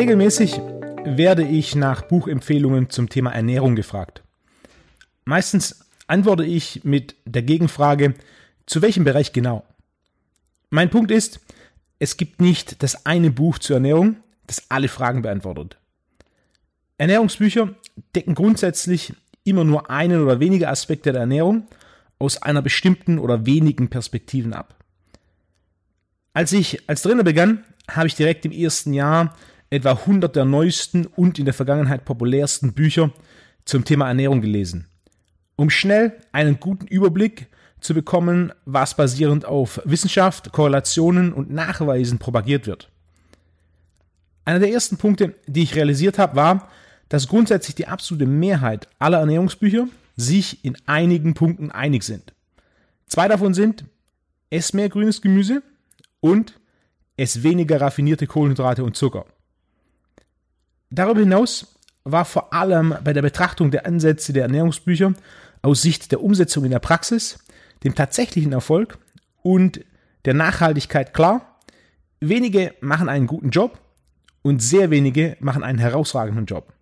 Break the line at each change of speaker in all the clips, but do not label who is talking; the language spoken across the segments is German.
Regelmäßig werde ich nach Buchempfehlungen zum Thema Ernährung gefragt. Meistens antworte ich mit der Gegenfrage, zu welchem Bereich genau? Mein Punkt ist, es gibt nicht das eine Buch zur Ernährung, das alle Fragen beantwortet. Ernährungsbücher decken grundsätzlich immer nur einen oder wenige Aspekte der Ernährung aus einer bestimmten oder wenigen Perspektiven ab. Als ich als Trainer begann, habe ich direkt im ersten Jahr etwa 100 der neuesten und in der Vergangenheit populärsten Bücher zum Thema Ernährung gelesen, um schnell einen guten Überblick zu bekommen, was basierend auf Wissenschaft, Korrelationen und Nachweisen propagiert wird. Einer der ersten Punkte, die ich realisiert habe, war, dass grundsätzlich die absolute Mehrheit aller Ernährungsbücher sich in einigen Punkten einig sind. Zwei davon sind, ess mehr grünes Gemüse und ess weniger raffinierte Kohlenhydrate und Zucker. Darüber hinaus war vor allem bei der Betrachtung der Ansätze der Ernährungsbücher aus Sicht der Umsetzung in der Praxis, dem tatsächlichen Erfolg und der Nachhaltigkeit klar, wenige machen einen guten Job und sehr wenige machen einen herausragenden Job.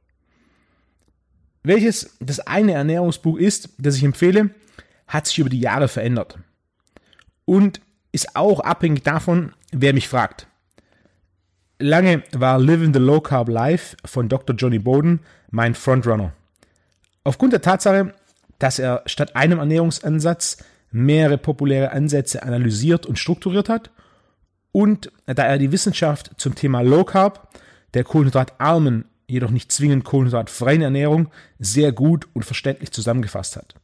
Welches das eine Ernährungsbuch ist, das ich empfehle, hat sich über die Jahre verändert. Und ist auch abhängig davon, wer mich fragt. Lange war Living the Low Carb Life von Dr. Johnny Bowden mein Frontrunner. Aufgrund der Tatsache, dass er statt einem Ernährungsansatz mehrere populäre Ansätze analysiert und strukturiert hat und da er die Wissenschaft zum Thema Low Carb, der kohlenhydratarmen, jedoch nicht zwingend kohlenhydratfreien Ernährung sehr gut und verständlich zusammengefasst hat.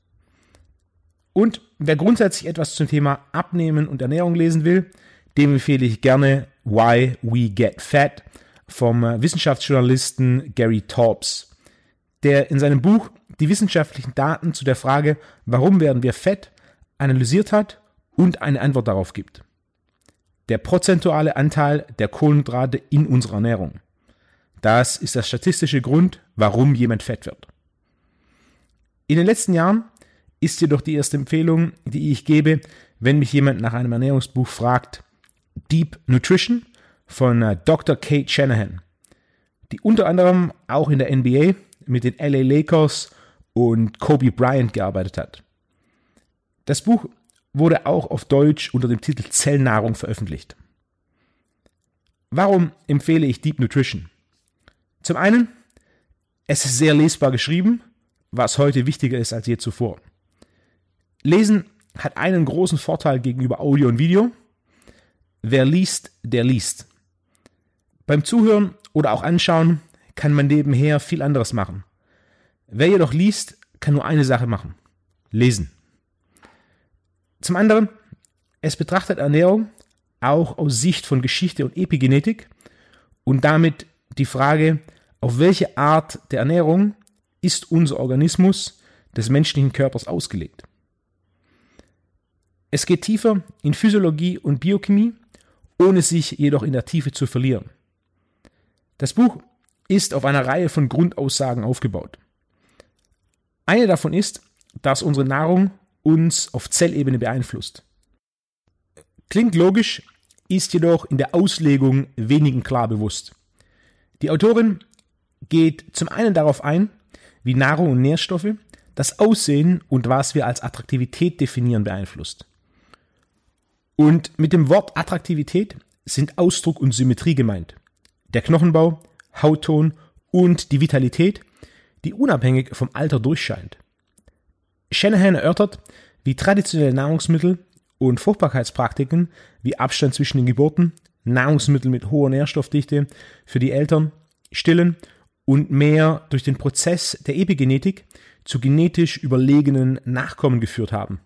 Und wer grundsätzlich etwas zum Thema Abnehmen und Ernährung lesen will, dem empfehle ich gerne Why We Get Fat vom Wissenschaftsjournalisten Gary Taubes, der in seinem Buch die wissenschaftlichen Daten zu der Frage, warum werden wir fett, analysiert hat und eine Antwort darauf gibt. Der prozentuale Anteil der Kohlenhydrate in unserer Ernährung. Das ist der statistische Grund, warum jemand fett wird. In den letzten Jahren ist jedoch die erste Empfehlung, die ich gebe, wenn mich jemand nach einem Ernährungsbuch fragt, Deep Nutrition von äh, Dr. Kate Shanahan, die unter anderem auch in der NBA mit den LA Lakers und Kobe Bryant gearbeitet hat. Das Buch wurde auch auf Deutsch unter dem Titel Zellnahrung veröffentlicht. Warum empfehle ich Deep Nutrition? Zum einen, es ist sehr lesbar geschrieben, was heute wichtiger ist als je zuvor. Lesen hat einen großen Vorteil gegenüber Audio und Video. Wer liest, der liest. Beim Zuhören oder auch Anschauen kann man nebenher viel anderes machen. Wer jedoch liest, kann nur eine Sache machen. Lesen. Zum anderen, es betrachtet Ernährung auch aus Sicht von Geschichte und Epigenetik und damit die Frage, auf welche Art der Ernährung ist unser Organismus des menschlichen Körpers ausgelegt. Es geht tiefer in Physiologie und Biochemie, ohne sich jedoch in der Tiefe zu verlieren. Das Buch ist auf einer Reihe von Grundaussagen aufgebaut. Eine davon ist, dass unsere Nahrung uns auf Zellebene beeinflusst. Klingt logisch, ist jedoch in der Auslegung wenigen klar bewusst. Die Autorin geht zum einen darauf ein, wie Nahrung und Nährstoffe das Aussehen und was wir als Attraktivität definieren beeinflusst. Und mit dem Wort Attraktivität sind Ausdruck und Symmetrie gemeint. Der Knochenbau, Hautton und die Vitalität, die unabhängig vom Alter durchscheint. Shanahan erörtert, wie traditionelle Nahrungsmittel und Fruchtbarkeitspraktiken wie Abstand zwischen den Geburten, Nahrungsmittel mit hoher Nährstoffdichte für die Eltern, Stillen und mehr durch den Prozess der Epigenetik zu genetisch überlegenen Nachkommen geführt haben.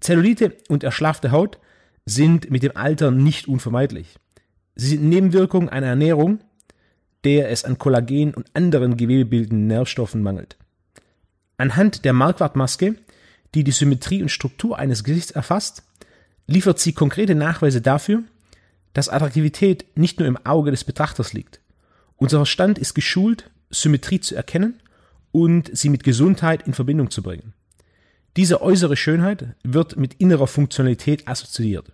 Zellulite und erschlaffte Haut sind mit dem Alter nicht unvermeidlich. Sie sind Nebenwirkungen einer Ernährung, der es an Kollagen und anderen gewebebildenden Nährstoffen mangelt. Anhand der Marquardt-Maske, die die Symmetrie und Struktur eines Gesichts erfasst, liefert sie konkrete Nachweise dafür, dass Attraktivität nicht nur im Auge des Betrachters liegt. Unser Verstand ist geschult, Symmetrie zu erkennen und sie mit Gesundheit in Verbindung zu bringen. Diese äußere Schönheit wird mit innerer Funktionalität assoziiert.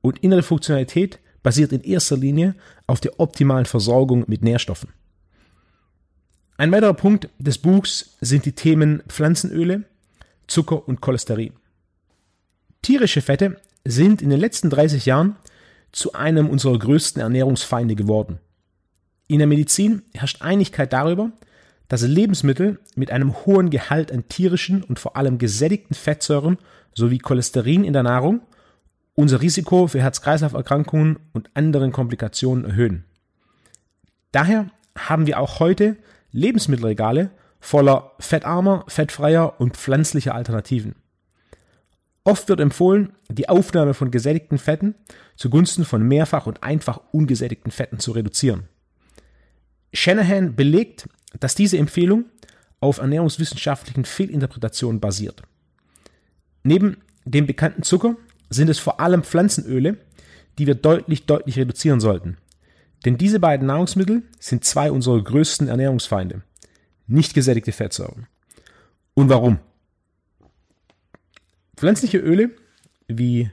Und innere Funktionalität basiert in erster Linie auf der optimalen Versorgung mit Nährstoffen. Ein weiterer Punkt des Buchs sind die Themen Pflanzenöle, Zucker und Cholesterin. Tierische Fette sind in den letzten 30 Jahren zu einem unserer größten Ernährungsfeinde geworden. In der Medizin herrscht Einigkeit darüber, dass Lebensmittel mit einem hohen Gehalt an tierischen und vor allem gesättigten Fettsäuren sowie Cholesterin in der Nahrung unser Risiko für Herz-Kreislauf-Erkrankungen und anderen Komplikationen erhöhen. Daher haben wir auch heute Lebensmittelregale voller fettarmer, fettfreier und pflanzlicher Alternativen. Oft wird empfohlen, die Aufnahme von gesättigten Fetten zugunsten von mehrfach und einfach ungesättigten Fetten zu reduzieren. Shanahan belegt, dass diese Empfehlung auf ernährungswissenschaftlichen Fehlinterpretationen basiert. Neben dem bekannten Zucker sind es vor allem Pflanzenöle, die wir deutlich, deutlich reduzieren sollten. Denn diese beiden Nahrungsmittel sind zwei unserer größten Ernährungsfeinde. Nicht gesättigte Fettsäuren. Und warum? Pflanzliche Öle wie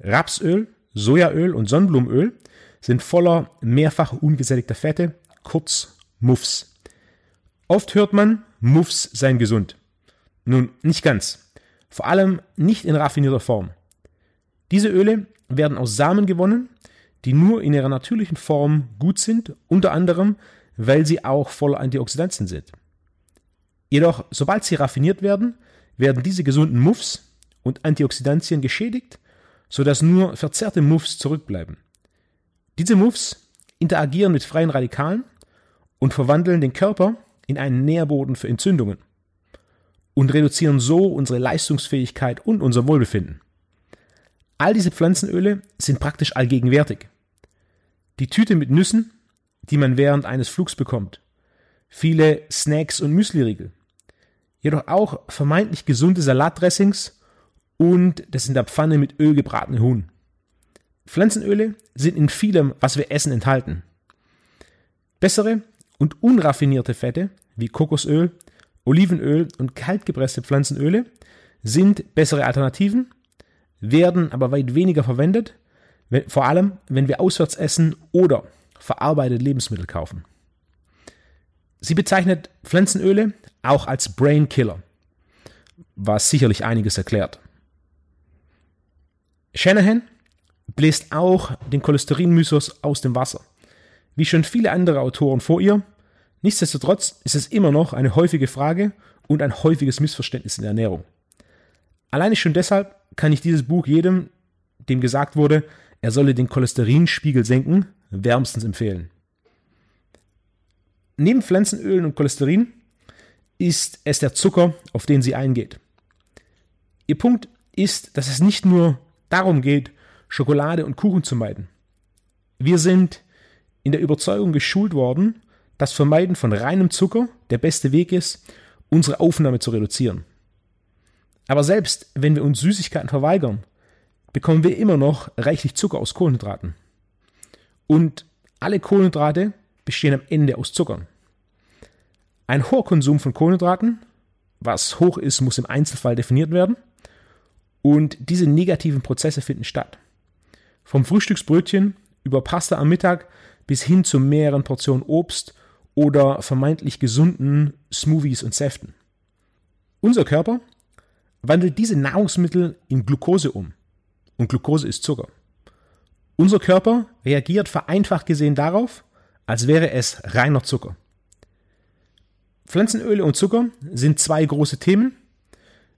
Rapsöl, Sojaöl und Sonnenblumenöl sind voller mehrfach ungesättigter Fette, kurz Muffs. Oft hört man, Muffs seien gesund. Nun, nicht ganz. Vor allem nicht in raffinierter Form. Diese Öle werden aus Samen gewonnen, die nur in ihrer natürlichen Form gut sind, unter anderem, weil sie auch voller Antioxidantien sind. Jedoch, sobald sie raffiniert werden, werden diese gesunden Muffs und Antioxidantien geschädigt, sodass nur verzerrte Muffs zurückbleiben. Diese Muffs interagieren mit freien Radikalen und verwandeln den Körper in einen Nährboden für Entzündungen und reduzieren so unsere Leistungsfähigkeit und unser Wohlbefinden. All diese Pflanzenöle sind praktisch allgegenwärtig. Die Tüte mit Nüssen, die man während eines Flugs bekommt, viele Snacks und Müsliriegel, jedoch auch vermeintlich gesunde Salatdressings und das in der Pfanne mit Öl gebratene Huhn. Pflanzenöle sind in vielem, was wir essen, enthalten. Bessere und unraffinierte Fette wie Kokosöl, Olivenöl und kaltgepresste Pflanzenöle sind bessere Alternativen werden aber weit weniger verwendet, vor allem wenn wir auswärts essen oder verarbeitete Lebensmittel kaufen. Sie bezeichnet Pflanzenöle auch als Brain Killer, was sicherlich einiges erklärt. Shanahan bläst auch den Cholesterinmythos aus dem Wasser. Wie schon viele andere Autoren vor ihr, nichtsdestotrotz ist es immer noch eine häufige Frage und ein häufiges Missverständnis in der Ernährung. Alleine schon deshalb kann ich dieses Buch jedem, dem gesagt wurde, er solle den Cholesterinspiegel senken, wärmstens empfehlen. Neben Pflanzenölen und Cholesterin ist es der Zucker, auf den sie eingeht. Ihr Punkt ist, dass es nicht nur darum geht, Schokolade und Kuchen zu meiden. Wir sind in der Überzeugung geschult worden, dass Vermeiden von reinem Zucker der beste Weg ist, unsere Aufnahme zu reduzieren. Aber selbst wenn wir uns Süßigkeiten verweigern, bekommen wir immer noch reichlich Zucker aus Kohlenhydraten. Und alle Kohlenhydrate bestehen am Ende aus Zuckern. Ein hoher Konsum von Kohlenhydraten, was hoch ist, muss im Einzelfall definiert werden. Und diese negativen Prozesse finden statt. Vom Frühstücksbrötchen über Pasta am Mittag bis hin zu mehreren Portionen Obst oder vermeintlich gesunden Smoothies und Säften. Unser Körper wandelt diese Nahrungsmittel in Glucose um. Und Glucose ist Zucker. Unser Körper reagiert vereinfacht gesehen darauf, als wäre es reiner Zucker. Pflanzenöle und Zucker sind zwei große Themen.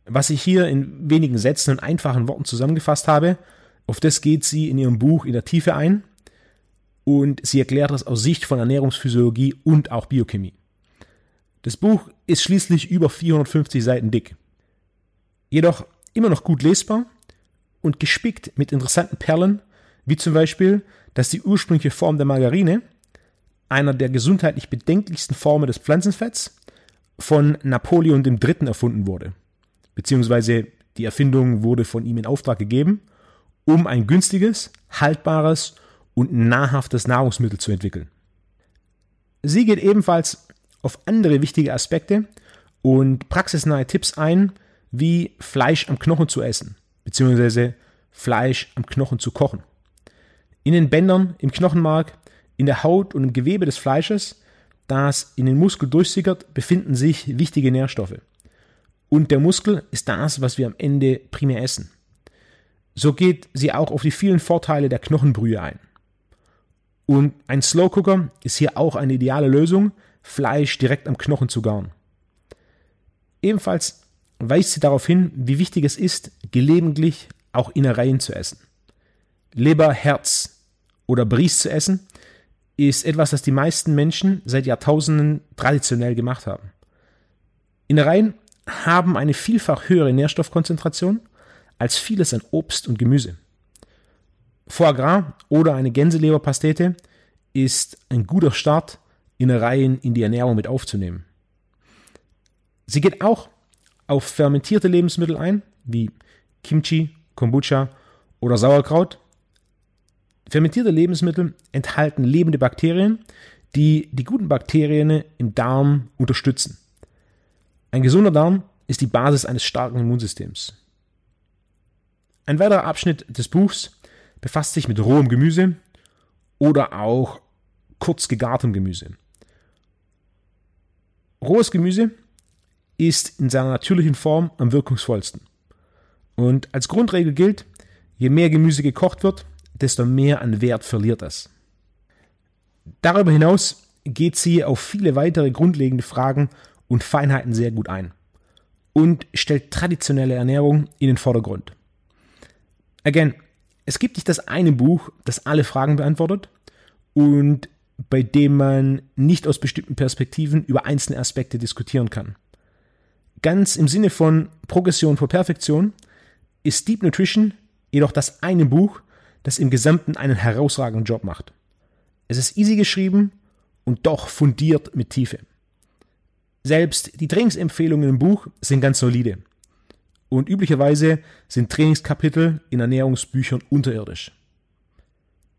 Was ich hier in wenigen Sätzen und einfachen Worten zusammengefasst habe, auf das geht sie in ihrem Buch in der Tiefe ein und sie erklärt das aus Sicht von Ernährungsphysiologie und auch Biochemie. Das Buch ist schließlich über 450 Seiten dick jedoch immer noch gut lesbar und gespickt mit interessanten Perlen, wie zum Beispiel, dass die ursprüngliche Form der Margarine, einer der gesundheitlich bedenklichsten Formen des Pflanzenfetts, von Napoleon III. erfunden wurde. Beziehungsweise die Erfindung wurde von ihm in Auftrag gegeben, um ein günstiges, haltbares und nahrhaftes Nahrungsmittel zu entwickeln. Sie geht ebenfalls auf andere wichtige Aspekte und praxisnahe Tipps ein, wie Fleisch am Knochen zu essen, beziehungsweise Fleisch am Knochen zu kochen. In den Bändern, im Knochenmark, in der Haut und im Gewebe des Fleisches, das in den Muskel durchsickert, befinden sich wichtige Nährstoffe. Und der Muskel ist das, was wir am Ende primär essen. So geht sie auch auf die vielen Vorteile der Knochenbrühe ein. Und ein Slow Cooker ist hier auch eine ideale Lösung, Fleisch direkt am Knochen zu garen. Ebenfalls weist sie darauf hin, wie wichtig es ist, gelegentlich auch Innereien zu essen. Leber, Herz oder Bries zu essen, ist etwas, das die meisten Menschen seit Jahrtausenden traditionell gemacht haben. Innereien haben eine vielfach höhere Nährstoffkonzentration als vieles an Obst und Gemüse. Foie Gras oder eine Gänseleberpastete ist ein guter Start, Innereien in die Ernährung mit aufzunehmen. Sie geht auch auf fermentierte Lebensmittel ein, wie Kimchi, Kombucha oder Sauerkraut. Fermentierte Lebensmittel enthalten lebende Bakterien, die die guten Bakterien im Darm unterstützen. Ein gesunder Darm ist die Basis eines starken Immunsystems. Ein weiterer Abschnitt des Buchs befasst sich mit rohem Gemüse oder auch kurz gegartem Gemüse. Rohes Gemüse ist in seiner natürlichen Form am wirkungsvollsten. Und als Grundregel gilt, je mehr Gemüse gekocht wird, desto mehr an Wert verliert es. Darüber hinaus geht sie auf viele weitere grundlegende Fragen und Feinheiten sehr gut ein und stellt traditionelle Ernährung in den Vordergrund. Again, es gibt nicht das eine Buch, das alle Fragen beantwortet und bei dem man nicht aus bestimmten Perspektiven über einzelne Aspekte diskutieren kann. Ganz im Sinne von Progression vor Perfektion ist Deep Nutrition jedoch das eine Buch, das im Gesamten einen herausragenden Job macht. Es ist easy geschrieben und doch fundiert mit Tiefe. Selbst die Trainingsempfehlungen im Buch sind ganz solide. Und üblicherweise sind Trainingskapitel in Ernährungsbüchern unterirdisch.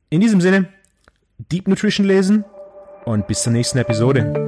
In diesem Sinne, Deep Nutrition lesen und bis zur nächsten Episode.